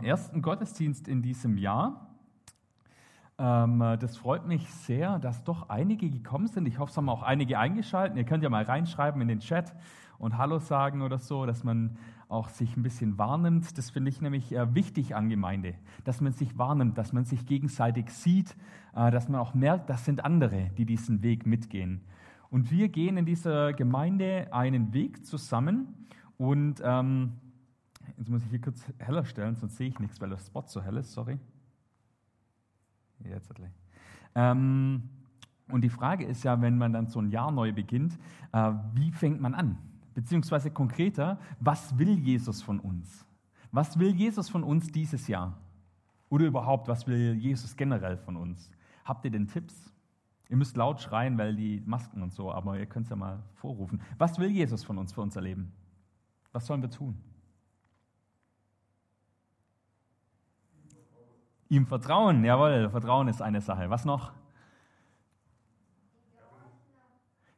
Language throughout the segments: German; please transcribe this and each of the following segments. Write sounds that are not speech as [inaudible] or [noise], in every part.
zum ersten Gottesdienst in diesem Jahr. Ähm, das freut mich sehr, dass doch einige gekommen sind. Ich hoffe, es haben auch einige eingeschaltet. Ihr könnt ja mal reinschreiben in den Chat und Hallo sagen oder so, dass man auch sich ein bisschen wahrnimmt. Das finde ich nämlich äh, wichtig an Gemeinde, dass man sich wahrnimmt, dass man sich gegenseitig sieht, äh, dass man auch merkt, das sind andere, die diesen Weg mitgehen. Und wir gehen in dieser Gemeinde einen Weg zusammen und ähm, Jetzt muss ich hier kurz heller stellen, sonst sehe ich nichts, weil der Spot so hell ist, sorry. Jetzt. Ähm, und die Frage ist ja, wenn man dann so ein Jahr neu beginnt, äh, wie fängt man an? Beziehungsweise konkreter, was will Jesus von uns? Was will Jesus von uns dieses Jahr? Oder überhaupt, was will Jesus generell von uns? Habt ihr denn Tipps? Ihr müsst laut schreien, weil die Masken und so, aber ihr könnt es ja mal vorrufen. Was will Jesus von uns für unser Leben? Was sollen wir tun? Ihm vertrauen, jawohl, Vertrauen ist eine Sache. Was noch?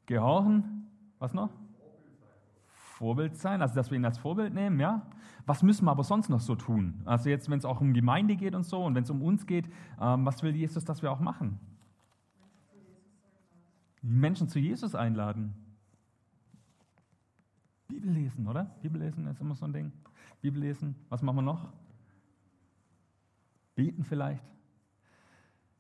Gehorchen, was noch? Vorbild sein, also dass wir ihn als Vorbild nehmen, ja. Was müssen wir aber sonst noch so tun? Also jetzt, wenn es auch um Gemeinde geht und so und wenn es um uns geht, ähm, was will Jesus, dass wir auch machen? Menschen zu Jesus einladen. Bibel lesen, oder? Bibel lesen ist immer so ein Ding. Bibel lesen, was machen wir noch? Beten vielleicht.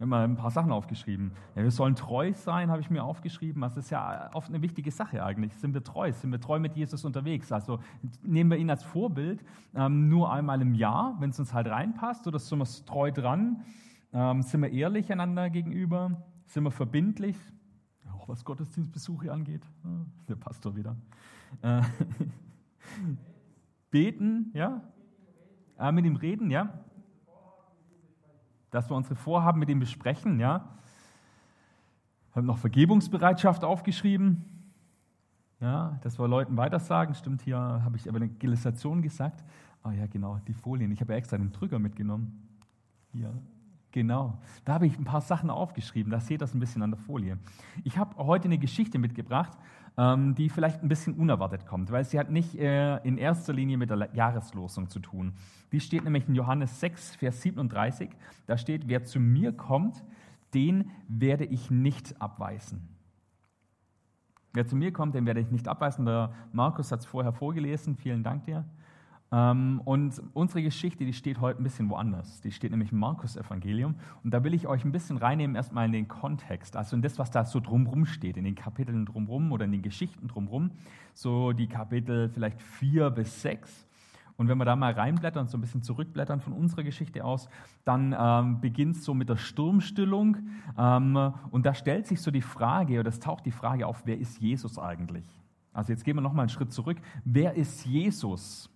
Wir haben mal ein paar Sachen aufgeschrieben. Ja, wir sollen treu sein, habe ich mir aufgeschrieben. Das ist ja oft eine wichtige Sache eigentlich. Sind wir treu? Sind wir treu mit Jesus unterwegs? Also nehmen wir ihn als Vorbild ähm, nur einmal im Jahr, wenn es uns halt reinpasst, oder sind wir treu dran? Ähm, sind wir ehrlich einander gegenüber? Sind wir verbindlich? Auch was Gottesdienstbesuche angeht. Der Pastor wieder. Äh, [laughs] beten, ja? Äh, mit ihm reden, ja? Dass wir unsere Vorhaben mit ihm besprechen. Ja? Ich habe noch Vergebungsbereitschaft aufgeschrieben, ja, dass wir Leuten weitersagen. Stimmt, hier habe ich Evangelisation gesagt. Ah oh ja, genau, die Folien. Ich habe ja extra den Drücker mitgenommen. Hier, genau. Da habe ich ein paar Sachen aufgeschrieben. Da seht ihr das ein bisschen an der Folie. Ich habe heute eine Geschichte mitgebracht, ähm, die vielleicht ein bisschen unerwartet kommt, weil sie hat nicht äh, in erster Linie mit der Jahreslosung zu tun. Die steht nämlich in Johannes 6, Vers 37. Da steht, wer zu mir kommt, den werde ich nicht abweisen. Wer zu mir kommt, den werde ich nicht abweisen. Der Markus hat es vorher vorgelesen. Vielen Dank dir. Ähm, und unsere Geschichte, die steht heute ein bisschen woanders. Die steht nämlich im Markus-Evangelium. Und da will ich euch ein bisschen reinnehmen, erstmal in den Kontext, also in das, was da so drumrum steht, in den Kapiteln drumrum oder in den Geschichten drumrum. So die Kapitel vielleicht vier bis sechs. Und wenn wir da mal reinblättern, so ein bisschen zurückblättern von unserer Geschichte aus, dann ähm, beginnt es so mit der Sturmstillung. Ähm, und da stellt sich so die Frage, oder es taucht die Frage auf, wer ist Jesus eigentlich? Also jetzt gehen wir nochmal einen Schritt zurück. Wer ist Jesus?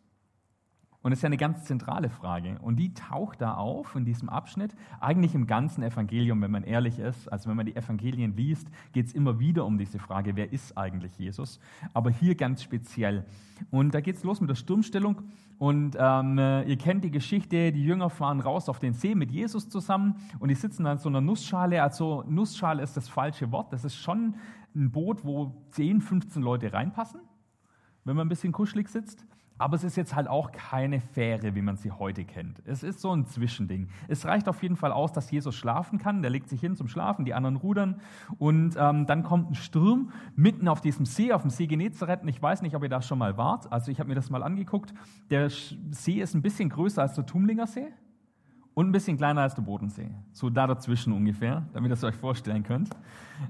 Und das ist ja eine ganz zentrale Frage. Und die taucht da auf in diesem Abschnitt, eigentlich im ganzen Evangelium, wenn man ehrlich ist. Also wenn man die Evangelien liest, geht es immer wieder um diese Frage, wer ist eigentlich Jesus? Aber hier ganz speziell. Und da geht es los mit der Sturmstellung. Und ähm, ihr kennt die Geschichte, die Jünger fahren raus auf den See mit Jesus zusammen und die sitzen dann in so einer Nussschale. Also Nussschale ist das falsche Wort. Das ist schon ein Boot, wo 10, 15 Leute reinpassen, wenn man ein bisschen kuschelig sitzt. Aber es ist jetzt halt auch keine Fähre, wie man sie heute kennt. Es ist so ein Zwischending. Es reicht auf jeden Fall aus, dass Jesus schlafen kann. Der legt sich hin zum Schlafen, die anderen rudern. Und ähm, dann kommt ein Sturm mitten auf diesem See, auf dem See Genezareth. Und ich weiß nicht, ob ihr da schon mal wart. Also ich habe mir das mal angeguckt. Der See ist ein bisschen größer als der Tumlinger See und ein bisschen kleiner als der Bodensee. So da dazwischen ungefähr, damit ihr es euch vorstellen könnt.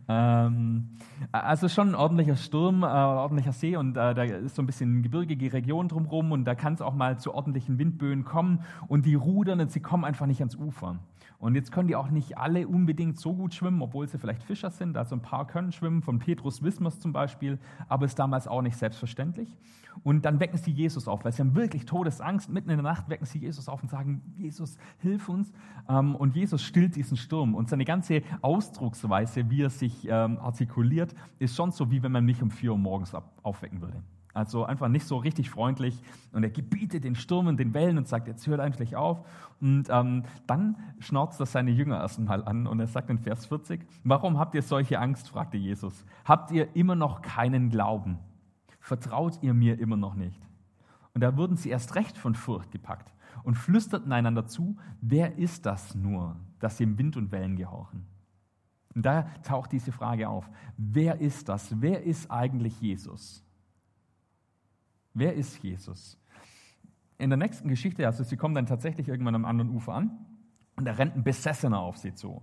Ähm, also schon ein ordentlicher Sturm, äh, ordentlicher See und äh, da ist so ein bisschen gebirgige Region drumherum und da kann es auch mal zu ordentlichen Windböen kommen und die rudern und sie kommen einfach nicht ans Ufer. Und jetzt können die auch nicht alle unbedingt so gut schwimmen, obwohl sie vielleicht Fischer sind. Also ein paar können schwimmen, von Petrus es zum Beispiel, aber ist damals auch nicht selbstverständlich. Und dann wecken sie Jesus auf, weil sie haben wirklich Todesangst. Mitten in der Nacht wecken sie Jesus auf und sagen, Jesus, hilf uns. Ähm, und Jesus stillt diesen Sturm. Und seine ganze Ausdrucksweise, wie er sich ähm, artikuliert, ist schon so, wie wenn man mich um vier Uhr morgens aufwecken würde. Also einfach nicht so richtig freundlich. Und er gebietet den Stürmen, den Wellen und sagt, jetzt hört endlich auf. Und ähm, dann schnauzt er seine Jünger erstmal an und er sagt in Vers 40, warum habt ihr solche Angst, fragte Jesus. Habt ihr immer noch keinen Glauben? Vertraut ihr mir immer noch nicht? Und da wurden sie erst recht von Furcht gepackt. und flüsterten einander zu, wer ist das nur, dass sie im Wind und Wellen gehorchen? Und da taucht diese Frage auf. Wer ist das? Wer ist eigentlich Jesus? Wer ist Jesus? In der nächsten Geschichte, also sie kommen dann tatsächlich irgendwann am anderen Ufer an und da rennt ein Besessener auf sie zu.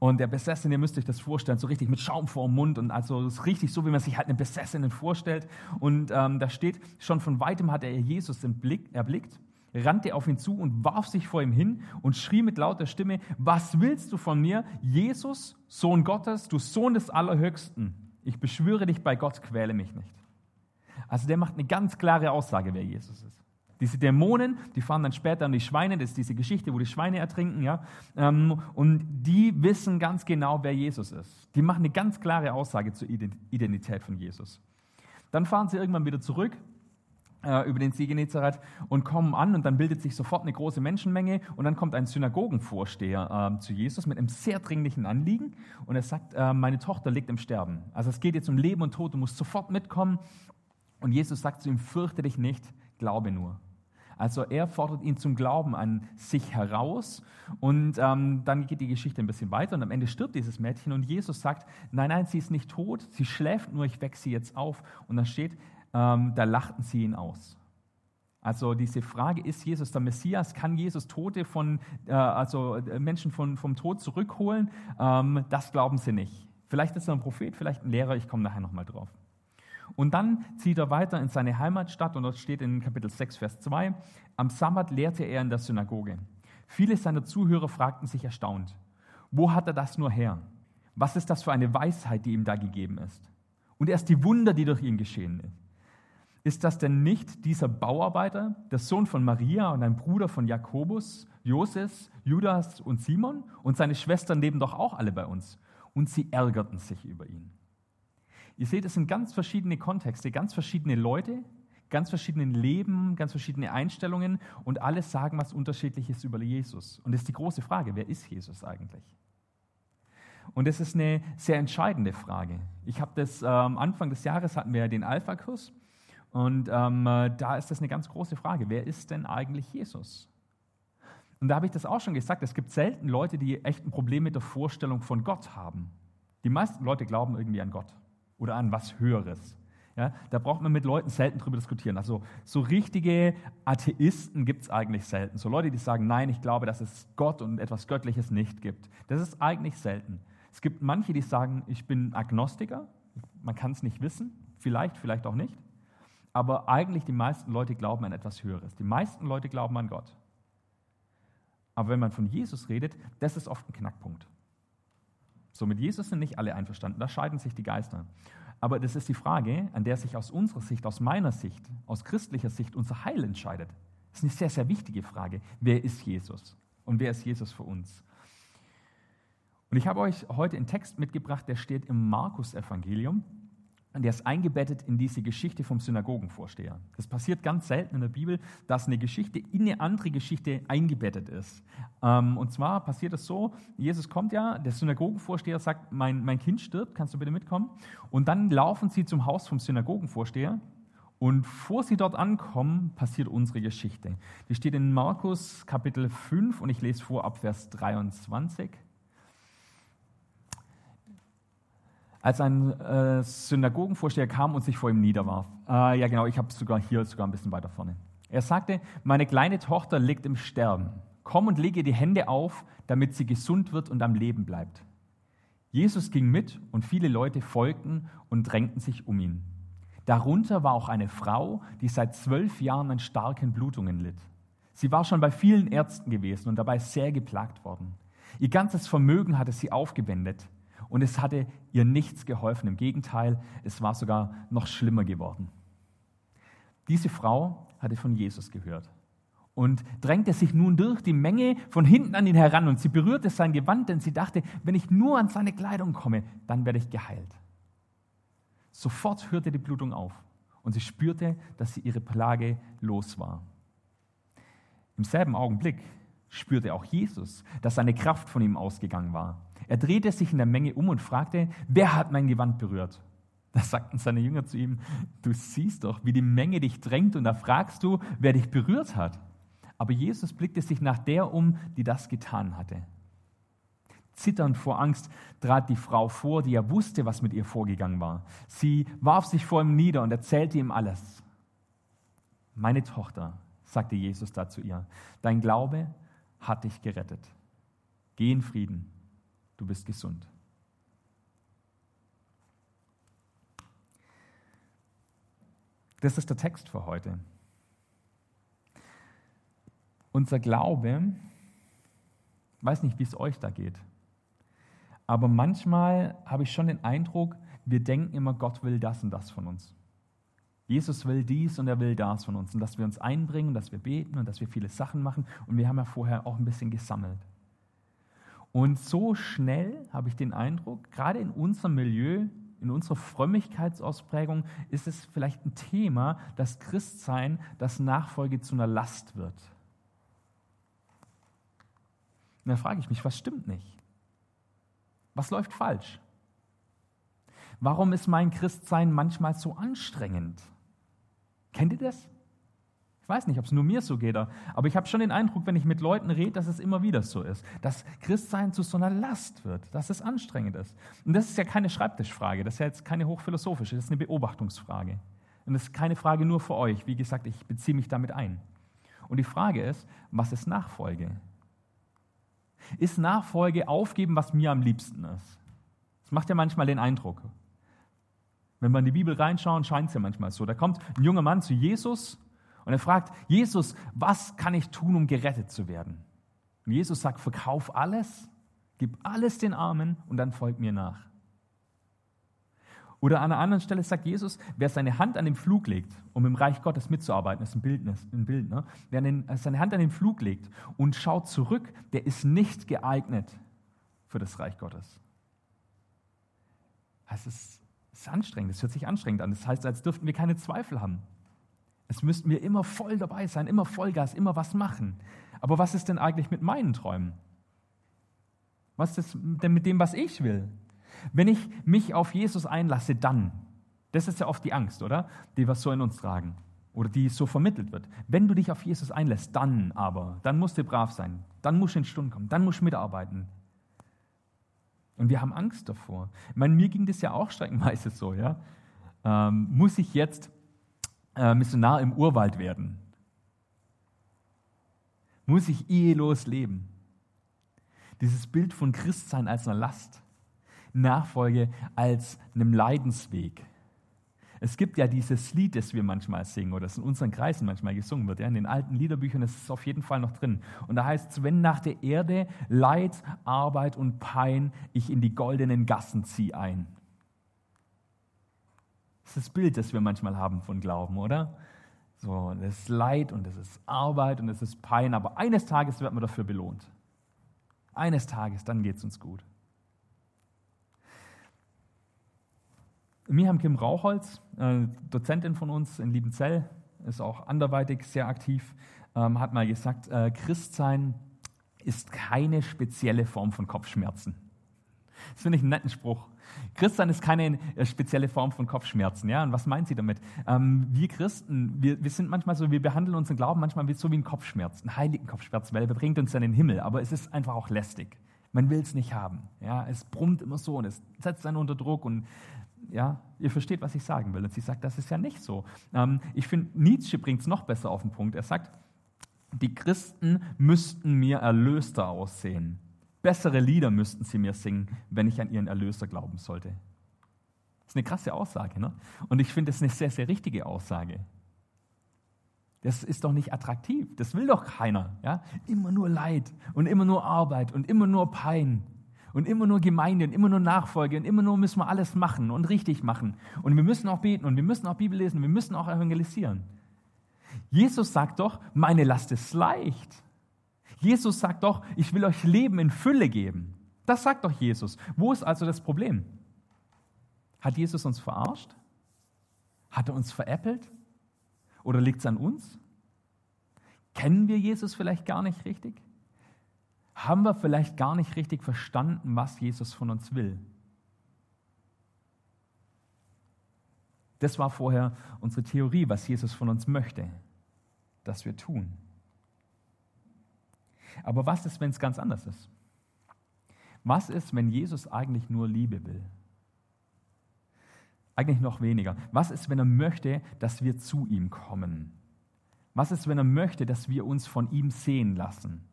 Und der Besessene, ihr müsst euch das vorstellen, so richtig mit Schaum vor dem Mund und also ist richtig so, wie man sich halt einen Besessenen vorstellt. Und ähm, da steht, schon von weitem hat er Jesus Blick, erblickt, rannte auf ihn zu und warf sich vor ihm hin und schrie mit lauter Stimme, was willst du von mir, Jesus, Sohn Gottes, du Sohn des Allerhöchsten? Ich beschwöre dich bei Gott, quäle mich nicht. Also der macht eine ganz klare Aussage, wer Jesus ist. Diese Dämonen, die fahren dann später an die Schweine, das ist diese Geschichte, wo die Schweine ertrinken, ja. Ähm, und die wissen ganz genau, wer Jesus ist. Die machen eine ganz klare Aussage zur Identität von Jesus. Dann fahren sie irgendwann wieder zurück äh, über den See Genezareth und kommen an und dann bildet sich sofort eine große Menschenmenge und dann kommt ein Synagogenvorsteher äh, zu Jesus mit einem sehr dringlichen Anliegen und er sagt, äh, meine Tochter liegt im Sterben. Also es geht jetzt um Leben und Tod, du musst sofort mitkommen. Und Jesus sagt zu ihm, fürchte dich nicht, glaube nur. Also er fordert ihn zum Glauben an sich heraus und ähm, dann geht die Geschichte ein bisschen weiter und am Ende stirbt dieses Mädchen und Jesus sagt, nein, nein, sie ist nicht tot, sie schläft nur, ich wecke sie jetzt auf. Und dann steht, ähm, da lachten sie ihn aus. Also diese Frage, ist Jesus der Messias? Kann Jesus Tote von, äh, also äh, Menschen von, vom Tod zurückholen? Ähm, das glauben sie nicht. Vielleicht ist er ein Prophet, vielleicht ein Lehrer, ich komme nachher nochmal drauf. Und dann zieht er weiter in seine Heimatstadt und dort steht in Kapitel 6, Vers 2, am Sabbat lehrte er in der Synagoge. Viele seiner Zuhörer fragten sich erstaunt, wo hat er das nur her? Was ist das für eine Weisheit, die ihm da gegeben ist? Und erst die Wunder, die durch ihn geschehen sind. Ist das denn nicht dieser Bauarbeiter, der Sohn von Maria und ein Bruder von Jakobus, Joses, Judas und Simon? Und seine Schwestern leben doch auch alle bei uns. Und sie ärgerten sich über ihn. Ihr seht, es sind ganz verschiedene Kontexte, ganz verschiedene Leute, ganz verschiedene Leben, ganz verschiedene Einstellungen und alles sagen was Unterschiedliches über Jesus. Und das ist die große Frage, wer ist Jesus eigentlich? Und das ist eine sehr entscheidende Frage. Ich habe das ähm, Anfang des Jahres hatten wir den Alpha-Kurs und ähm, äh, da ist das eine ganz große Frage. Wer ist denn eigentlich Jesus? Und da habe ich das auch schon gesagt. Es gibt selten Leute, die echt ein Problem mit der Vorstellung von Gott haben. Die meisten Leute glauben irgendwie an Gott oder an was Höheres. Ja, da braucht man mit Leuten selten drüber diskutieren. Also so richtige Atheisten gibt es eigentlich selten. So Leute, die sagen, nein, ich glaube, dass es Gott und etwas Göttliches nicht gibt. Das ist eigentlich selten. Es gibt manche, die sagen, ich bin Agnostiker. Man kann es nicht wissen. Vielleicht, vielleicht auch nicht. Aber eigentlich die meisten Leute glauben an etwas Höheres. Die meisten Leute glauben an Gott. Aber wenn man von Jesus redet, das ist oft ein Knackpunkt. So, mit Jesus sind nicht alle einverstanden, da scheiden sich die Geister. Aber das ist die Frage, an der sich aus unserer Sicht, aus meiner Sicht, aus christlicher Sicht unser Heil entscheidet. Das ist eine sehr, sehr wichtige Frage. Wer ist Jesus? Und wer ist Jesus für uns? Und ich habe euch heute einen Text mitgebracht, der steht im Markus-Evangelium. Der ist eingebettet in diese Geschichte vom Synagogenvorsteher. Das passiert ganz selten in der Bibel, dass eine Geschichte in eine andere Geschichte eingebettet ist. Ähm, und zwar passiert es so, Jesus kommt ja, der Synagogenvorsteher sagt, mein, mein Kind stirbt, kannst du bitte mitkommen? Und dann laufen sie zum Haus vom Synagogenvorsteher und vor sie dort ankommen, passiert unsere Geschichte. Die steht in Markus Kapitel 5 und ich lese vor ab Vers 23. als ein äh, Synagogenvorsteher kam und sich vor ihm niederwarf. Äh, ja, genau, ich habe es sogar hier, sogar ein bisschen weiter vorne. Er sagte, meine kleine Tochter liegt im Sterben. Komm und lege die Hände auf, damit sie gesund wird und am Leben bleibt. Jesus ging mit und viele Leute folgten und drängten sich um ihn. Darunter war auch eine Frau, die seit zwölf Jahren an starken Blutungen litt. Sie war schon bei vielen Ärzten gewesen und dabei sehr geplagt worden. Ihr ganzes Vermögen hatte sie aufgewendet und es hatte ihr nichts geholfen. Im Gegenteil, es war sogar noch schlimmer geworden. Diese Frau hatte von Jesus gehört und drängte sich nun durch die Menge von hinten an ihn heran und sie berührte sein Gewand, denn sie dachte, wenn ich nur an seine Kleidung komme, dann werde ich geheilt. Sofort hörte die Blutung auf und sie spürte, dass sie ihre Plage los war. Im selben Augenblick spürte auch Jesus, dass seine Kraft von ihm ausgegangen war. Er drehte sich in der Menge um und fragte, wer hat mein Gewand berührt? Da sagten seine Jünger zu ihm, du siehst doch, wie die Menge dich drängt und da fragst du, wer dich berührt hat. Aber Jesus blickte sich nach der um, die das getan hatte. Zitternd vor Angst trat die Frau vor, die ja wusste, was mit ihr vorgegangen war. Sie warf sich vor ihm nieder und erzählte ihm alles. Meine Tochter, sagte Jesus da zu ihr, dein Glaube hat dich gerettet. Geh in Frieden, du bist gesund. Das ist der Text für heute. Unser Glaube, weiß nicht, wie es euch da geht, aber manchmal habe ich schon den Eindruck, wir denken immer, Gott will das und das von uns. Jesus will dies und er will das von uns und dass wir uns einbringen, dass wir beten und dass wir viele Sachen machen und wir haben ja vorher auch ein bisschen gesammelt. Und so schnell habe ich den Eindruck, gerade in unserem Milieu, in unserer Frömmigkeitsausprägung ist es vielleicht ein Thema, dass Christsein, das Nachfolge zu einer Last wird. Und dann frage ich mich, was stimmt nicht? Was läuft falsch? Warum ist mein Christsein manchmal so anstrengend? Kennt ihr das? Ich weiß nicht, ob es nur mir so geht, aber ich habe schon den Eindruck, wenn ich mit Leuten rede, dass es immer wieder so ist, dass Christsein zu so einer Last wird, dass es anstrengend ist. Und das ist ja keine Schreibtischfrage, das ist ja jetzt keine hochphilosophische, das ist eine Beobachtungsfrage. Und das ist keine Frage nur für euch. Wie gesagt, ich beziehe mich damit ein. Und die Frage ist, was ist Nachfolge? Ist Nachfolge aufgeben, was mir am liebsten ist? Das macht ja manchmal den Eindruck. Wenn wir in die Bibel reinschauen, scheint es ja manchmal so. Da kommt ein junger Mann zu Jesus und er fragt, Jesus, was kann ich tun, um gerettet zu werden? Und Jesus sagt, verkauf alles, gib alles den Armen und dann folg mir nach. Oder an einer anderen Stelle sagt Jesus, wer seine Hand an den Flug legt, um im Reich Gottes mitzuarbeiten, das ist ein Bild, ein Bild ne? wer seine Hand an den Flug legt und schaut zurück, der ist nicht geeignet für das Reich Gottes. Es ist, es ist anstrengend, es hört sich anstrengend an. Das heißt, als dürften wir keine Zweifel haben. Es müssten wir immer voll dabei sein, immer Vollgas, immer was machen. Aber was ist denn eigentlich mit meinen Träumen? Was ist denn mit dem, was ich will? Wenn ich mich auf Jesus einlasse, dann. Das ist ja oft die Angst, oder? Die wir so in uns tragen. Oder die so vermittelt wird. Wenn du dich auf Jesus einlässt, dann aber, dann musst du brav sein. Dann musst du in Stunden kommen. Dann musst du mitarbeiten. Und wir haben Angst davor. Ich meine, mir ging das ja auch streckenweise so, ja. Ähm, muss ich jetzt äh, Missionar im Urwald werden? Muss ich ehelos leben? Dieses Bild von Christsein als eine Last, Nachfolge als einem Leidensweg. Es gibt ja dieses Lied, das wir manchmal singen oder das in unseren Kreisen manchmal gesungen wird. Ja, in den alten Liederbüchern ist es auf jeden Fall noch drin. Und da heißt es, wenn nach der Erde Leid, Arbeit und Pein ich in die goldenen Gassen ziehe ein. Das ist das Bild, das wir manchmal haben von Glauben, oder? So, das ist Leid und das ist Arbeit und das ist Pein, aber eines Tages wird man dafür belohnt. Eines Tages, dann geht es uns gut. Mirham Kim Rauchholz, äh, Dozentin von uns in Liebenzell, ist auch anderweitig sehr aktiv, ähm, hat mal gesagt, äh, Christsein ist keine spezielle Form von Kopfschmerzen. Das finde ich einen netten Spruch. Christsein ist keine äh, spezielle Form von Kopfschmerzen. Ja? Und was meint sie damit? Ähm, wir Christen, wir, wir sind manchmal so, wir behandeln unseren Glauben manchmal so wie ein Kopfschmerz, einen heiligen Kopfschmerz, weil er bringt uns in den Himmel. Aber es ist einfach auch lästig. Man will es nicht haben. Ja? Es brummt immer so und es setzt einen unter Druck. Und ja, ihr versteht, was ich sagen will. Und sie sagt, das ist ja nicht so. Ähm, ich finde, Nietzsche bringt es noch besser auf den Punkt. Er sagt, die Christen müssten mir erlöster aussehen. Bessere Lieder müssten sie mir singen, wenn ich an ihren Erlöser glauben sollte. Das ist eine krasse Aussage. Ne? Und ich finde, das eine sehr, sehr richtige Aussage. Das ist doch nicht attraktiv. Das will doch keiner. Ja? Immer nur Leid und immer nur Arbeit und immer nur Pein und immer nur Gemeinde und immer nur Nachfolge und immer nur müssen wir alles machen und richtig machen. Und wir müssen auch beten und wir müssen auch Bibel lesen und wir müssen auch evangelisieren. Jesus sagt doch, meine Last ist leicht. Jesus sagt doch, ich will euch Leben in Fülle geben. Das sagt doch Jesus. Wo ist also das Problem? Hat Jesus uns verarscht? Hat er uns veräppelt? Oder liegt es an uns? Kennen wir Jesus vielleicht gar nicht richtig? Haben wir vielleicht gar nicht richtig verstanden, was Jesus von uns will? Das war vorher unsere Theorie, was Jesus von uns möchte, dass wir tun. Aber was ist, wenn es ganz anders ist? Was ist, wenn Jesus eigentlich nur Liebe will? Eigentlich noch weniger. Was ist, wenn er möchte, dass wir zu ihm kommen? Was ist, wenn er möchte, dass wir uns von ihm sehen lassen?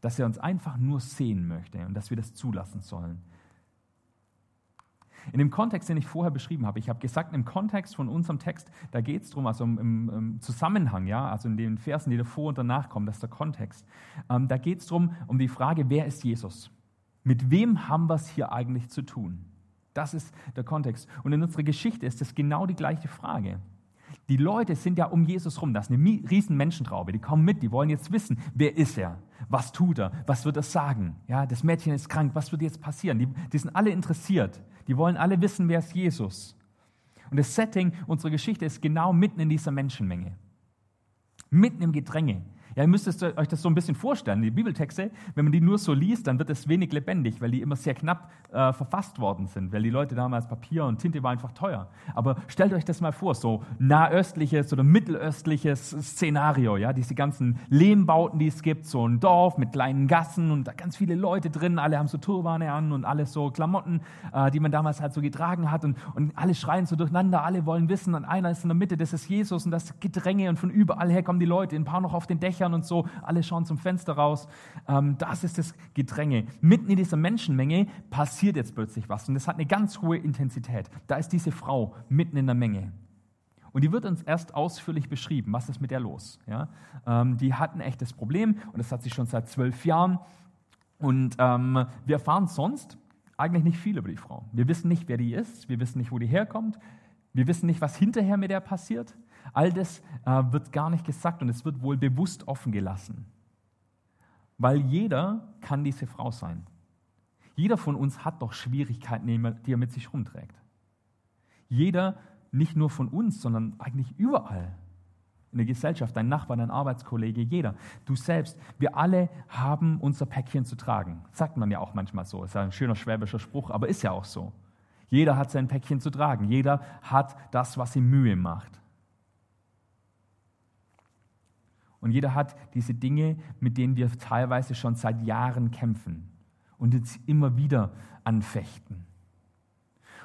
Dass er uns einfach nur sehen möchte und dass wir das zulassen sollen. In dem Kontext, den ich vorher beschrieben habe, ich habe gesagt, im Kontext von unserem Text, da geht es darum, also im, im, Zusammenhang, ja, also in den Versen, die davor und danach kommen, das ist der Kontext, ähm, da geht es darum, um die Frage, wer ist Jesus? Mit wem haben wir es hier eigentlich zu tun? Das ist der Kontext. Und in unserer Geschichte ist das genau die gleiche Frage. Die Leute sind ja um Jesus rum. Das ist eine riesen Menschentraube. Die kommen mit, die wollen jetzt wissen, wer ist er? Was tut er? Was wird er sagen? Ja, das Mädchen ist krank. Was wird jetzt passieren? Die, die sind alle interessiert. Die wollen alle wissen, wer ist Jesus. Und das Setting unserer Geschichte ist genau mitten in dieser Menschenmenge. Mitten im Gedränge. Ja, ihr müsst euch das so ein bisschen vorstellen. Die Bibeltexte, wenn man die nur so liest, dann wird es wenig lebendig, weil die immer sehr knapp äh, verfasst worden sind, weil die Leute damals Papier und Tinte war einfach teuer. Aber stellt euch das mal vor, so nahöstliches oder mittelöstliches Szenario, ja, diese ganzen Lehmbauten, die es gibt, so ein Dorf mit kleinen Gassen und da ganz viele Leute drin, alle haben so Turbane an und alles so Klamotten, äh, die man damals halt so getragen hat und, und alle schreien so durcheinander, alle wollen wissen und einer ist in der Mitte, das ist Jesus und das Gedränge und von überall her kommen die Leute, ein paar noch auf den Dächern Dächern und so, alle schauen zum Fenster raus. Ähm, das ist das Gedränge. Mitten in dieser Menschenmenge passiert jetzt plötzlich was und es hat eine ganz hohe Intensität. Da ist diese Frau mitten in der Menge. Und die wird uns erst ausführlich beschrieben, was ist mit der los. Ja? Ähm, die hat ein echtes Problem und das hat sie schon seit zwölf Jahren. Und ähm, wir erfahren sonst eigentlich nicht viel über die Frau. Wir wissen nicht, wer die ist, wir wissen nicht, wo die herkommt, wir wissen nicht, was hinterher mit der passiert. All das äh, wird gar nicht gesagt und es wird wohl bewusst offen gelassen. Weil jeder kann diese Frau sein. Jeder von uns hat doch Schwierigkeiten, die er mit sich rumträgt. Jeder, nicht nur von uns, sondern eigentlich überall. In der Gesellschaft, dein Nachbar, dein Arbeitskollege, jeder. Du selbst. Wir alle haben unser Päckchen zu tragen. Sagt man ja auch manchmal so. Ist ja ein schöner schwäbischer Spruch, aber ist ja auch so. Jeder hat sein Päckchen zu tragen. Jeder hat das, was ihm Mühe macht. Und jeder hat diese Dinge, mit denen wir teilweise schon seit Jahren kämpfen und jetzt immer wieder anfechten.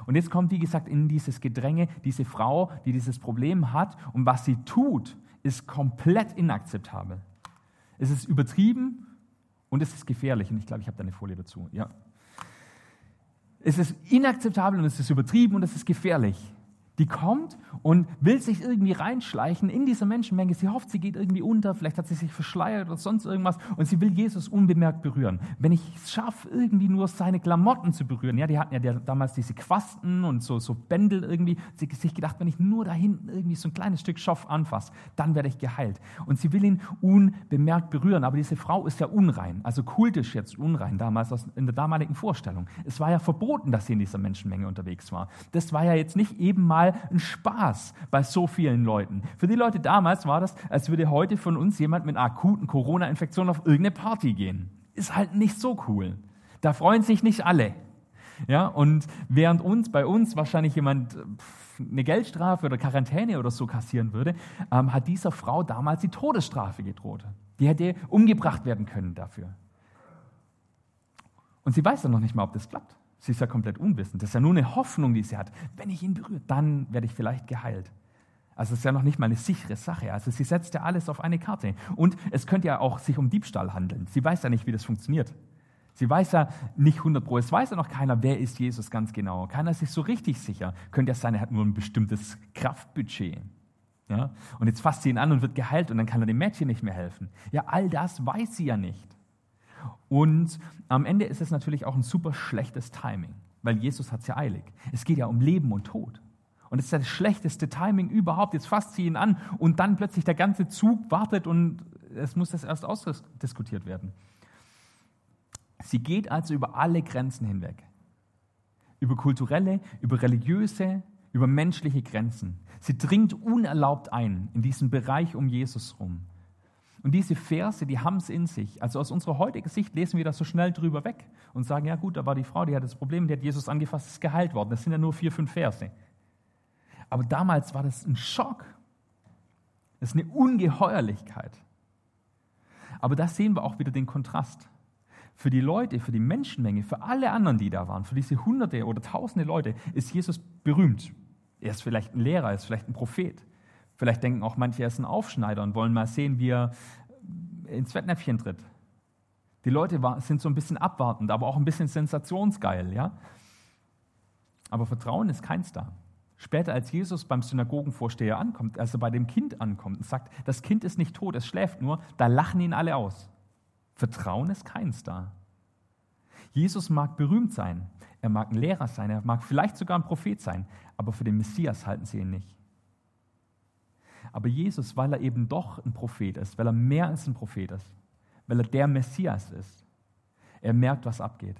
Und jetzt kommt, wie gesagt, in dieses Gedränge diese Frau, die dieses Problem hat und was sie tut, ist komplett inakzeptabel. Es ist übertrieben und es ist gefährlich. Und ich glaube, ich habe da eine Folie dazu. Ja. Es ist inakzeptabel und es ist übertrieben und es ist gefährlich die kommt und will sich irgendwie reinschleichen in diese Menschenmenge. Sie hofft, sie geht irgendwie unter, vielleicht hat sie sich verschleiert oder sonst irgendwas und sie will Jesus unbemerkt berühren. Wenn ich es schaffe, irgendwie nur seine Klamotten zu berühren, ja, die hatten ja damals diese Quasten und so, so Bändel irgendwie, sie sich gedacht, wenn ich nur da hinten irgendwie so ein kleines Stück Stoff anfasse, dann werde ich geheilt. Und sie will ihn unbemerkt berühren, aber diese Frau ist ja unrein, also kultisch jetzt unrein damals in der damaligen Vorstellung. Es war ja verboten, dass sie in dieser Menschenmenge unterwegs war. Das war ja jetzt nicht eben mal mal ein Spaß bei so vielen Leuten. Für die Leute damals war das, als würde heute von uns jemand mit einer akuten Corona-Infektion auf irgendeine Party gehen. Ist halt nicht so cool. Da freuen sich nicht alle. Ja, und während uns, bei uns wahrscheinlich jemand eine Geldstrafe oder Quarantäne oder so kassieren würde, ähm, hat dieser Frau damals die Todesstrafe gedroht. Die hätte umgebracht werden können dafür. Und sie weiß dann noch nicht mal, ob das klappt. Sie ist ja komplett unwissend. Das ist ja nur eine Hoffnung, die sie hat. Wenn ich ihn berühre, dann werde ich vielleicht geheilt. Also es ist ja noch nicht mal eine sichere Sache. Also sie setzt ja alles auf eine Karte. Und es könnte ja auch sich um Diebstahl handeln. Sie weiß ja nicht, wie das funktioniert. Sie weiß ja nicht 100 Pro. Es weiß ja noch keiner, wer ist Jesus ganz genau. Keiner ist sich so richtig sicher. Könnte ja sein, er hat nur ein bestimmtes Kraftbudget. Ja? Und jetzt fasst sie ihn an und wird geheilt und dann kann er dem Mädchen nicht mehr helfen. Ja, all das weiß sie ja nicht. Und am Ende ist es natürlich auch ein super schlechtes Timing, weil Jesus hat es ja eilig. Es geht ja um Leben und Tod. Und es ist das schlechteste Timing überhaupt. Jetzt fasst sie ihn an und dann plötzlich der ganze Zug wartet und es muss das erst ausdiskutiert werden. Sie geht also über alle Grenzen hinweg. Über kulturelle, über religiöse, über menschliche Grenzen. Sie dringt unerlaubt ein in diesen Bereich um Jesus rum. Und diese Verse, die haben es in sich. Also aus unserer heutigen Sicht lesen wir das so schnell drüber weg und sagen, ja gut, da war die Frau, die hat das Problem, die hat Jesus angefasst, ist geheilt worden. Das sind ja nur vier, fünf Verse. Aber damals war das ein Schock. Das ist eine Ungeheuerlichkeit. Aber da sehen wir auch wieder den Kontrast. Für die Leute, für die Menschenmenge, für alle anderen, die da waren, für diese Hunderte oder Tausende Leute, ist Jesus berühmt. Er ist vielleicht ein Lehrer, er ist vielleicht ein Prophet. Vielleicht denken auch manche, er ist ein Aufschneider und wollen mal sehen, wie er ins Fettnäpfchen tritt. Die Leute sind so ein bisschen abwartend, aber auch ein bisschen sensationsgeil, ja. Aber Vertrauen ist keins da. Später, als Jesus beim Synagogenvorsteher ankommt, also bei dem Kind ankommt und sagt, das Kind ist nicht tot, es schläft nur, da lachen ihn alle aus. Vertrauen ist keins da. Jesus mag berühmt sein, er mag ein Lehrer sein, er mag vielleicht sogar ein Prophet sein, aber für den Messias halten sie ihn nicht. Aber Jesus, weil er eben doch ein Prophet ist, weil er mehr als ein Prophet ist, weil er der Messias ist, er merkt, was abgeht.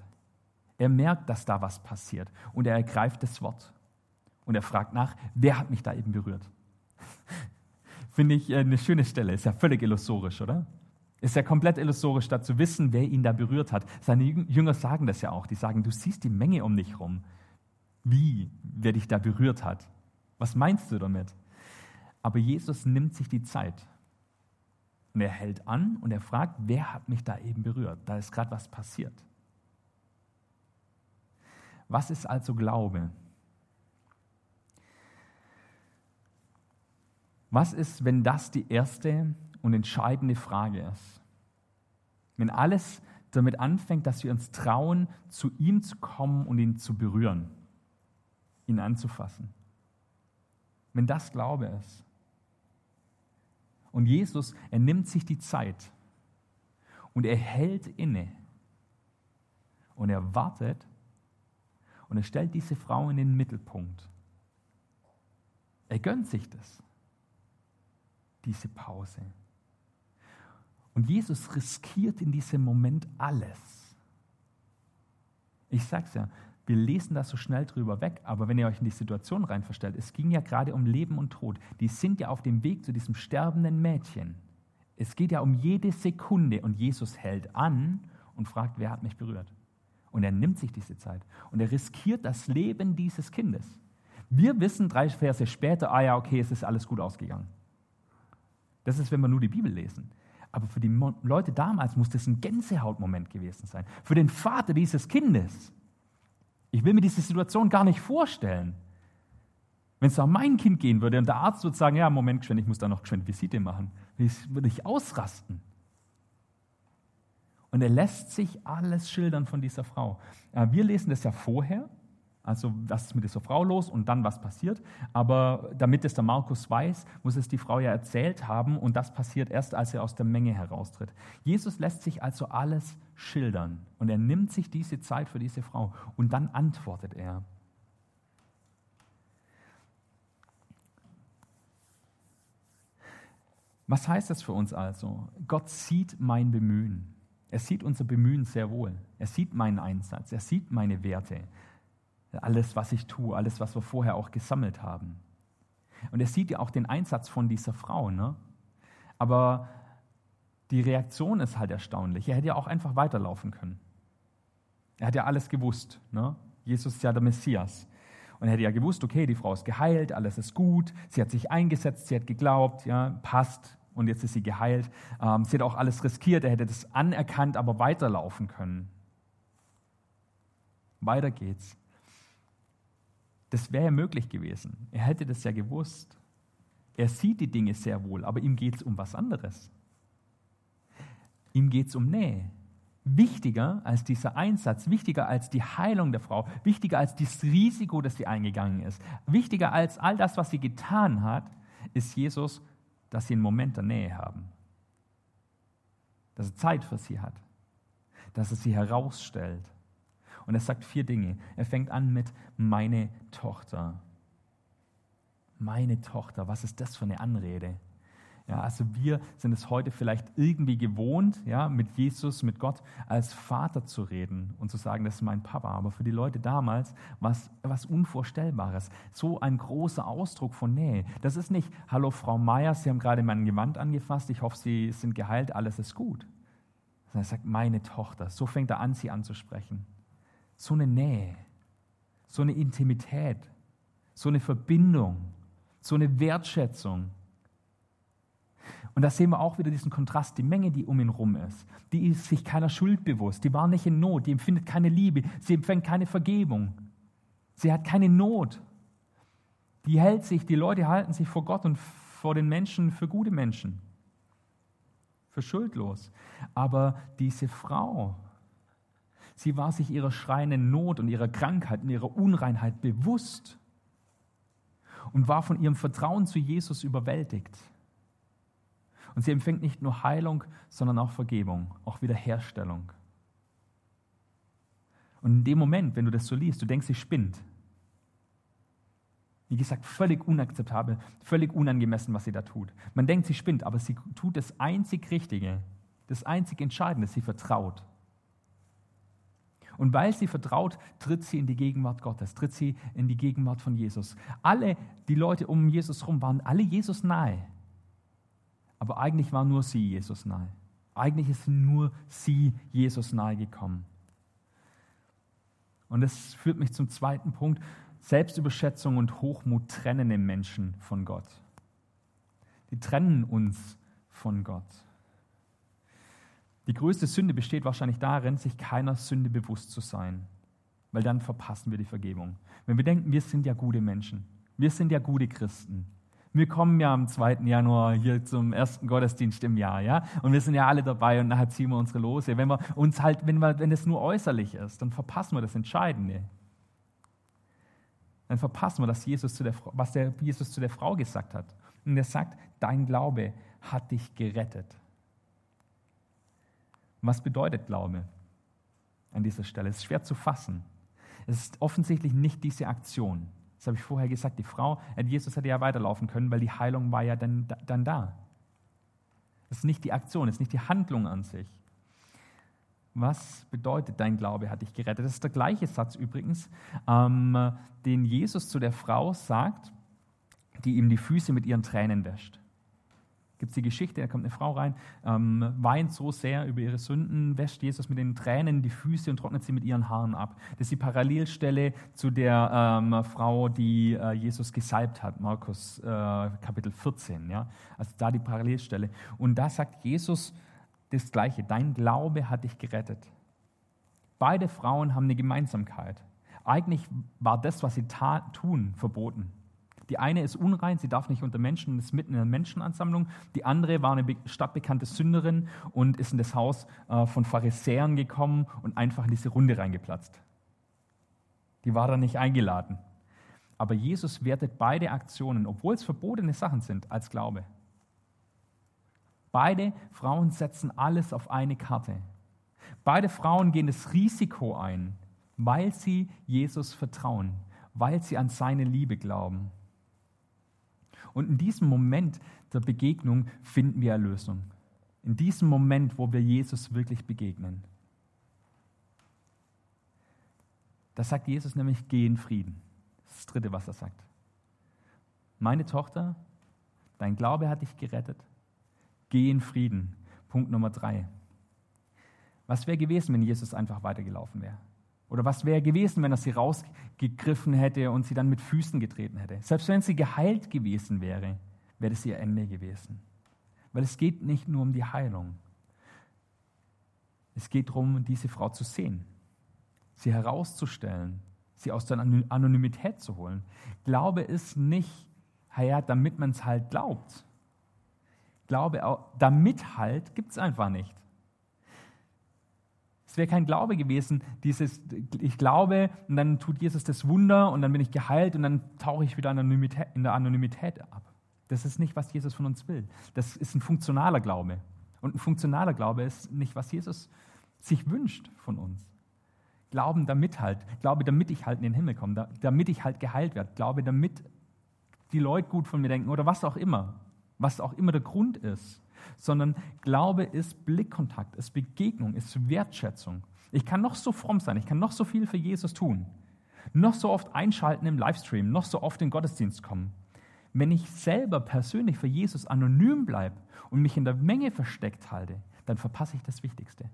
Er merkt, dass da was passiert und er ergreift das Wort und er fragt nach, wer hat mich da eben berührt? [laughs] Finde ich äh, eine schöne Stelle, ist ja völlig illusorisch, oder? Ist ja komplett illusorisch, da zu wissen, wer ihn da berührt hat. Seine Jünger sagen das ja auch. Die sagen, du siehst die Menge um dich rum. Wie, wer dich da berührt hat? Was meinst du damit? Aber Jesus nimmt sich die Zeit. Und er hält an und er fragt, wer hat mich da eben berührt? Da ist gerade was passiert. Was ist also Glaube? Was ist, wenn das die erste und entscheidende Frage ist? Wenn alles damit anfängt, dass wir uns trauen, zu ihm zu kommen und ihn zu berühren, ihn anzufassen. Wenn das Glaube ist. Und Jesus, er nimmt sich die Zeit und er hält inne und er wartet und er stellt diese Frau in den Mittelpunkt. Er gönnt sich das, diese Pause. Und Jesus riskiert in diesem Moment alles. Ich sag's ja, wir lesen das so schnell drüber weg, aber wenn ihr euch in die Situation reinverstellt, es ging ja gerade um Leben und Tod. Die sind ja auf dem Weg zu diesem sterbenden Mädchen. Es geht ja um jede Sekunde und Jesus hält an und fragt, wer hat mich berührt? Und er nimmt sich diese Zeit und er riskiert das Leben dieses Kindes. Wir wissen drei Verse später, ah ja, okay, es ist alles gut ausgegangen. Das ist, wenn wir nur die Bibel lesen. Aber für die Leute damals muss das ein Gänsehautmoment gewesen sein. Für den Vater dieses Kindes. Ich will mir diese Situation gar nicht vorstellen. Wenn es um mein Kind gehen würde und der Arzt würde sagen, ja, Moment, ich muss da noch geschwind Visite machen, würde ich ausrasten. Und er lässt sich alles schildern von dieser Frau. Äh, wir lesen das ja vorher, also was ist mit dieser Frau los und dann was passiert. Aber damit es der Markus weiß, muss es die Frau ja erzählt haben und das passiert erst, als er aus der Menge heraustritt. Jesus lässt sich also alles schildern und er nimmt sich diese Zeit für diese Frau und dann antwortet er. Was heißt das für uns also? Gott sieht mein Bemühen. Er sieht unser Bemühen sehr wohl. Er sieht meinen Einsatz. Er sieht meine Werte. Alles, was ich tue, alles, was wir vorher auch gesammelt haben. Und er sieht ja auch den Einsatz von dieser Frau. Ne? Aber die Reaktion ist halt erstaunlich. Er hätte ja auch einfach weiterlaufen können. Er hat ja alles gewusst. Ne? Jesus ist ja der Messias. Und er hätte ja gewusst, okay, die Frau ist geheilt, alles ist gut, sie hat sich eingesetzt, sie hat geglaubt, ja, passt, und jetzt ist sie geheilt. Ähm, sie hat auch alles riskiert, er hätte das anerkannt, aber weiterlaufen können. Weiter geht's. Das wäre ja möglich gewesen. Er hätte das ja gewusst. Er sieht die Dinge sehr wohl, aber ihm geht es um was anderes. Ihm geht es um Nähe. Wichtiger als dieser Einsatz, wichtiger als die Heilung der Frau, wichtiger als das Risiko, das sie eingegangen ist, wichtiger als all das, was sie getan hat, ist Jesus dass sie einen Moment der Nähe haben, dass er Zeit für sie hat, dass er sie herausstellt. Und er sagt vier Dinge. Er fängt an mit meine Tochter. Meine Tochter, was ist das für eine Anrede? Ja, also wir sind es heute vielleicht irgendwie gewohnt, ja, mit Jesus, mit Gott als Vater zu reden und zu sagen, das ist mein Papa. Aber für die Leute damals war es was Unvorstellbares. So ein großer Ausdruck von Nähe. Das ist nicht, hallo Frau Meier, Sie haben gerade mein Gewand angefasst, ich hoffe, Sie sind geheilt, alles ist gut. Sondern er sagt, meine Tochter. So fängt er an, sie anzusprechen. So eine Nähe, so eine Intimität, so eine Verbindung, so eine Wertschätzung Und da sehen wir auch wieder diesen Kontrast, die Menge, die um ihn rum ist. Die ist sich keiner Schuld bewusst, die war nicht in Not, die empfindet keine Liebe, sie empfängt keine Vergebung. Sie hat keine Not. Die hält sich, die Leute halten sich vor Gott und vor den Menschen für gute Menschen, für schuldlos. Aber diese Frau, sie war sich ihrer schreienden Not und ihrer Krankheit und ihrer Unreinheit bewusst und war von ihrem Vertrauen zu Jesus überwältigt. Und sie empfängt nicht nur Heilung, sondern auch Vergebung, auch Wiederherstellung. Und in dem Moment, wenn du das so liest, du denkst, sie spinnt. Wie gesagt, völlig unakzeptabel, völlig unangemessen, was sie da tut. Man denkt, sie spinnt, aber sie tut das einzig Richtige, das einzig Entscheidende, sie vertraut. Und weil sie vertraut, tritt sie in die Gegenwart Gottes, tritt sie in die Gegenwart von Jesus. Alle die Leute um Jesus herum waren alle Jesus nahe. Aber eigentlich war nur sie Jesus nahe. Eigentlich ist nur sie Jesus nahe gekommen. Und das führt mich zum zweiten Punkt. Selbstüberschätzung und Hochmut trennen den Menschen von Gott. Die trennen uns von Gott. Die größte Sünde besteht wahrscheinlich darin, sich keiner Sünde bewusst zu sein, weil dann verpassen wir die Vergebung. Wenn wir denken, wir sind ja gute Menschen, wir sind ja gute Christen, wir kommen ja am 2. Januar hier zum ersten Gottesdienst im Jahr, ja, und wir sind ja alle dabei und nachher ziehen wir unsere Lose. Wenn wir uns halt, wenn, wir, wenn es nur äußerlich ist, dann verpassen wir das Entscheidende. Dann verpassen wir, dass Jesus zu der, was der Jesus zu der Frau gesagt hat. Und er sagt, dein Glaube hat dich gerettet. Was bedeutet Glaube an dieser Stelle? Es ist schwer zu fassen. Es ist offensichtlich nicht diese Aktion. Das habe ich vorher gesagt. Die Frau, Jesus hätte ja weiterlaufen können, weil die Heilung war ja dann, dann da. Es ist nicht die Aktion, es ist nicht die Handlung an sich. Was bedeutet dein Glaube hat dich gerettet? Das ist der gleiche Satz übrigens, ähm, den Jesus zu der Frau sagt, die ihm die Füße mit ihren Tränen wäscht gibt es die Geschichte, da kommt eine Frau rein, ähm, weint so sehr über ihre Sünden, wäscht Jesus mit den Tränen die Füße und trocknet sie mit ihren Haaren ab. Das ist die Parallelstelle zu der ähm, Frau, die äh, Jesus gesalbt hat, Markus äh, Kapitel 14. Ja? Also da die Parallelstelle. Und da sagt Jesus das Gleiche, dein Glaube hat dich gerettet. Beide Frauen haben eine Gemeinsamkeit. Eigentlich war das, was sie tun, verboten. Die eine ist unrein, sie darf nicht unter Menschen, ist mitten in einer Menschenansammlung. Die andere war eine stadtbekannte Sünderin und ist in das Haus äh, von Pharisäern gekommen und einfach in diese Runde reingeplatzt. Die war da nicht eingeladen. Aber Jesus wertet beide Aktionen, obwohl es verbotene Sachen sind, als Glaube. Beide Frauen setzen alles auf eine Karte. Beide Frauen gehen das Risiko ein, weil sie Jesus vertrauen, weil sie an seine Liebe glauben. Und in diesem Moment der Begegnung finden wir Erlösung. In diesem Moment, wo wir Jesus wirklich begegnen. Da sagt Jesus nämlich, geh in Frieden. Das ist das Dritte, was er sagt. Meine Tochter, dein Glaube hat dich gerettet. Geh in Frieden. Punkt Nummer drei. Was wäre gewesen, wenn Jesus einfach weitergelaufen wäre? Oder was wäre gewesen, wenn er sie rausgegriffen hätte und sie dann mit Füßen getreten hätte? Selbst wenn sie geheilt gewesen wäre, wäre das ihr Ende gewesen. Weil es geht nicht nur um die Heilung. Es geht darum, diese Frau zu sehen, sie herauszustellen, sie aus der Anonymität zu holen. Glaube ist nicht, ja, damit man es halt glaubt. Glaube, damit halt, gibt es einfach nicht. Wäre kein Glaube gewesen, dieses, ich glaube und dann tut Jesus das Wunder und dann bin ich geheilt und dann tauche ich wieder in der Anonymität ab. Das ist nicht, was Jesus von uns will. Das ist ein funktionaler Glaube. Und ein funktionaler Glaube ist nicht, was Jesus sich wünscht von uns. Glauben damit halt, Glaube, damit ich halt in den Himmel komme, damit ich halt geheilt werde, Glaube, damit die Leute gut von mir denken oder was auch immer, was auch immer der Grund ist sondern Glaube ist Blickkontakt, ist Begegnung, ist Wertschätzung. Ich kann noch so fromm sein, ich kann noch so viel für Jesus tun, noch so oft einschalten im Livestream, noch so oft in den Gottesdienst kommen. Wenn ich selber persönlich für Jesus anonym bleibe und mich in der Menge versteckt halte, dann verpasse ich das Wichtigste.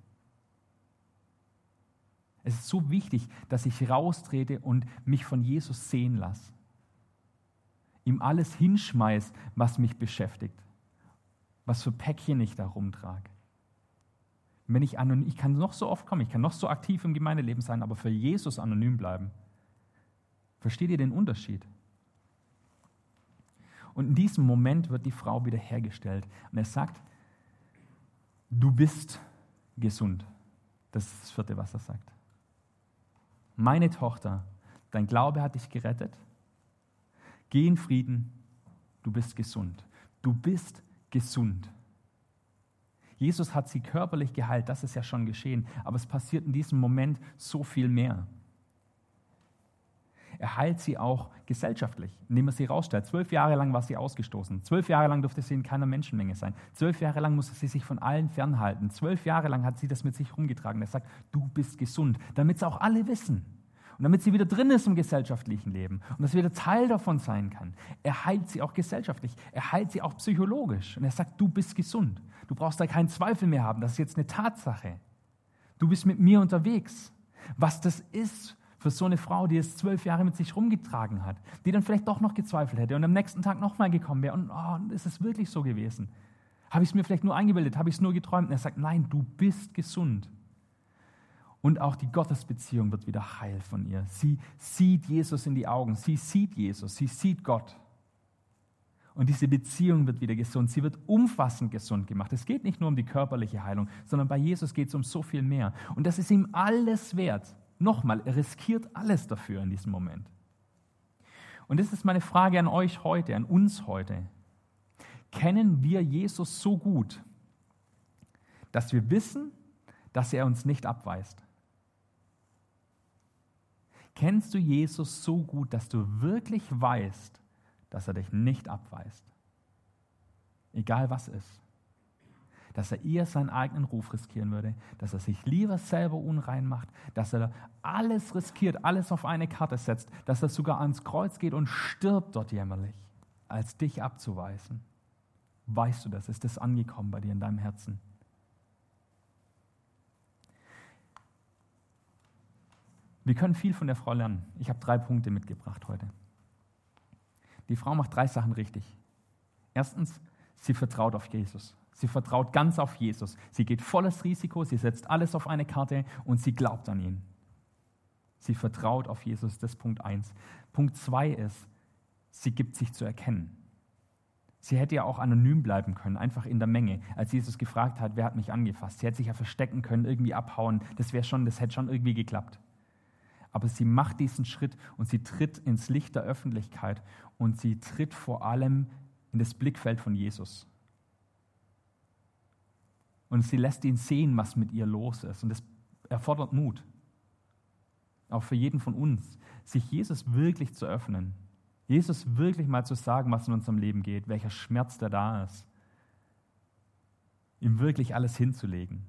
Es ist so wichtig, dass ich raustrete und mich von Jesus sehen lasse. Ihm alles hinschmeiß, was mich beschäftigt was für Päckchen ich da rumtrage. Wenn ich anonym, ich kann noch so oft kommen, ich kann noch so aktiv im Gemeindeleben sein, aber für Jesus anonym bleiben. Versteht ihr den Unterschied? Und in diesem Moment wird die Frau wiederhergestellt. Und er sagt, du bist gesund. Das ist das vierte, was er sagt. Meine Tochter, dein Glaube hat dich gerettet. Geh in Frieden, du bist gesund. Du bist gesund. Jesus hat sie körperlich geheilt, das ist ja schon geschehen, aber es passiert in diesem Moment so viel mehr. Er heilt sie auch gesellschaftlich, indem er sie rausstellt. Zwölf Jahre lang war sie ausgestoßen. Zwölf Jahre lang durfte sie in keiner Menschenmenge sein. Zwölf Jahre lang musste sie sich von allen fernhalten. Zwölf Jahre lang hat sie das mit sich rumgetragen. Er sagt, du bist gesund, damit es auch alle wissen. Und damit sie wieder drin ist im gesellschaftlichen Leben und dass sie wieder Teil davon sein kann. Er heilt sie auch gesellschaftlich. Er heilt sie auch psychologisch. Und er sagt, du bist gesund. Du brauchst da keinen Zweifel mehr haben. Das ist jetzt eine Tatsache. Du bist mit mir unterwegs. Was das ist, für so eine Frau, die es zwölf Jahre mit sich rumgetragen hat, die dann vielleicht doch noch gezweifelt hätte und am nächsten Tag nochmal gekommen wäre und oh, ist es wirklich so gewesen? Habe ich es mir vielleicht nur eingebildet? Habe ich es nur geträumt? Und er sagt, nein, du bist gesund. Und auch die Gottesbeziehung wird wieder heil von ihr. Sie sieht Jesus in die Augen. Sie sieht Jesus. Sie sieht Gott. Und diese Beziehung wird wieder gesund. Sie wird umfassend gesund gemacht. Es geht nicht nur um die körperliche Heilung, sondern bei Jesus geht es um so viel mehr. Und das ist ihm alles wert. Nochmal, er riskiert alles dafür in diesem Moment. Und das ist meine Frage an euch heute, an uns heute. Kennen wir Jesus so gut, dass wir wissen, dass er uns nicht abweist? Kennst du Jesus so gut, dass du wirklich weißt, dass er dich nicht abweist? Egal was ist dass er eher seinen eigenen Ruf riskieren würde, dass er sich lieber selber unrein macht, dass er alles riskiert, alles auf eine Karte setzt, dass er sogar ans Kreuz geht und stirbt dort jämmerlich, als dich abzuweisen. Weißt du das? Ist das angekommen bei dir in deinem Herzen? Wir können viel von der Frau lernen. Ich habe drei Punkte mitgebracht heute. Die Frau macht drei Sachen richtig. Erstens, sie vertraut auf Jesus. Sie vertraut ganz auf Jesus. Sie geht volles Risiko, sie setzt alles auf eine Karte und sie glaubt an ihn. Sie vertraut auf Jesus, das ist Punkt 1. Punkt 2 ist, sie gibt sich zu erkennen. Sie hätte ja auch anonym bleiben können, einfach in der Menge. Als Jesus gefragt hat, wer hat mich angefasst? Sie hätte sich ja verstecken können, irgendwie abhauen. Das wäre schon, das hätte schon irgendwie geklappt. Aber sie macht diesen Schritt und sie tritt ins Licht der Öffentlichkeit und sie tritt vor allem in das Blickfeld von Jesus. Und sie lässt ihn sehen, was mit ihr los ist. Und das erfordert Mut. Auch für jeden von uns, sich Jesus wirklich zu öffnen. Jesus wirklich mal zu sagen, was in unserem Leben geht, welcher Schmerz der da ist. Ihm wirklich alles hinzulegen.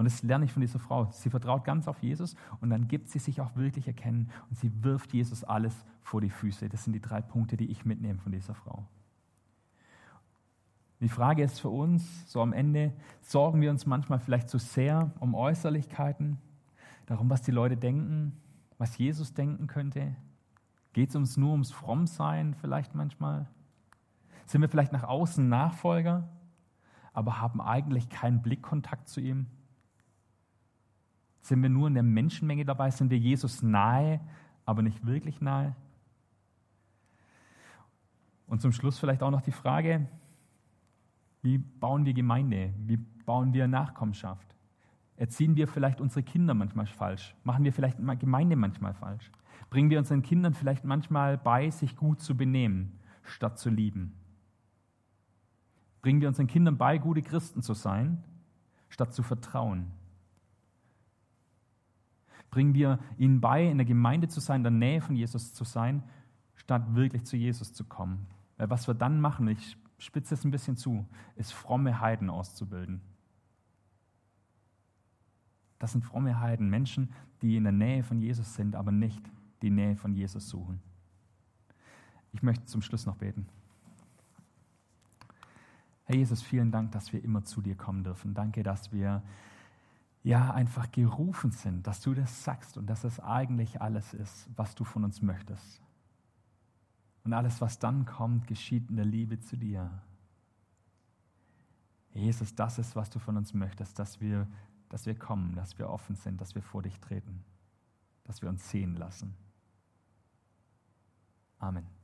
Und das lerne ich von dieser Frau. Sie vertraut ganz auf Jesus und dann gibt sie sich auch wirklich erkennen und sie wirft Jesus alles vor die Füße. Das sind die drei Punkte, die ich mitnehme von dieser Frau. Die Frage ist für uns, so am Ende, sorgen wir uns manchmal vielleicht zu sehr um Äußerlichkeiten, darum, was die Leute denken, was Jesus denken könnte? Geht es uns nur ums Frommsein vielleicht manchmal? Sind wir vielleicht nach außen Nachfolger, aber haben eigentlich keinen Blickkontakt zu ihm? Sind wir nur in der Menschenmenge dabei? Sind wir Jesus nahe, aber nicht wirklich nahe? Und zum Schluss vielleicht auch noch die Frage, wie bauen wir Gemeinde? Wie bauen wir Nachkommenschaft? Erziehen wir vielleicht unsere Kinder manchmal falsch? Machen wir vielleicht Gemeinde manchmal falsch? Bringen wir unseren Kindern vielleicht manchmal bei, sich gut zu benehmen, statt zu lieben? Bringen wir unseren Kindern bei, gute Christen zu sein, statt zu vertrauen? Bringen wir ihnen bei, in der Gemeinde zu sein, in der Nähe von Jesus zu sein, statt wirklich zu Jesus zu kommen? Weil was wir dann machen, ich spitze es ein bisschen zu, ist fromme Heiden auszubilden. Das sind fromme Heiden, Menschen, die in der Nähe von Jesus sind, aber nicht die Nähe von Jesus suchen. Ich möchte zum Schluss noch beten. Herr Jesus, vielen Dank, dass wir immer zu dir kommen dürfen. Danke, dass wir ja einfach gerufen sind, dass du das sagst und dass es eigentlich alles ist, was du von uns möchtest. Und alles, was dann kommt, geschieht in der Liebe zu dir. Jesus, das ist, was du von uns möchtest, dass wir, dass wir kommen, dass wir offen sind, dass wir vor dich treten, dass wir uns sehen lassen. Amen.